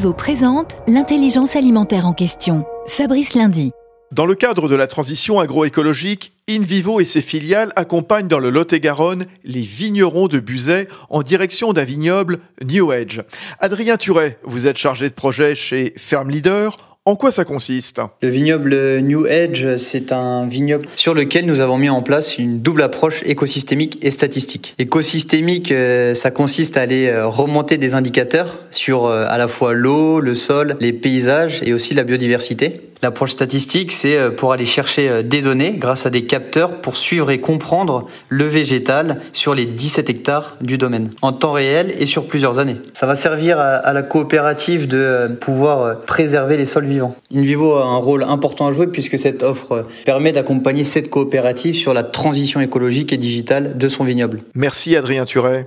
InVivo présente l'intelligence alimentaire en question. Fabrice Lundi. Dans le cadre de la transition agroécologique, InVivo et ses filiales accompagnent dans le Lot-et-Garonne les vignerons de Buzet en direction d'un vignoble New Age. Adrien Turet, vous êtes chargé de projet chez Ferme Leader. En quoi ça consiste? Le vignoble New Edge, c'est un vignoble sur lequel nous avons mis en place une double approche écosystémique et statistique. Écosystémique, euh, ça consiste à aller euh, remonter des indicateurs sur euh, à la fois l'eau, le sol, les paysages et aussi la biodiversité. L'approche statistique, c'est pour aller chercher des données grâce à des capteurs pour suivre et comprendre le végétal sur les 17 hectares du domaine, en temps réel et sur plusieurs années. Ça va servir à la coopérative de pouvoir préserver les sols vivants. InVivo a un rôle important à jouer puisque cette offre permet d'accompagner cette coopérative sur la transition écologique et digitale de son vignoble. Merci Adrien Turet.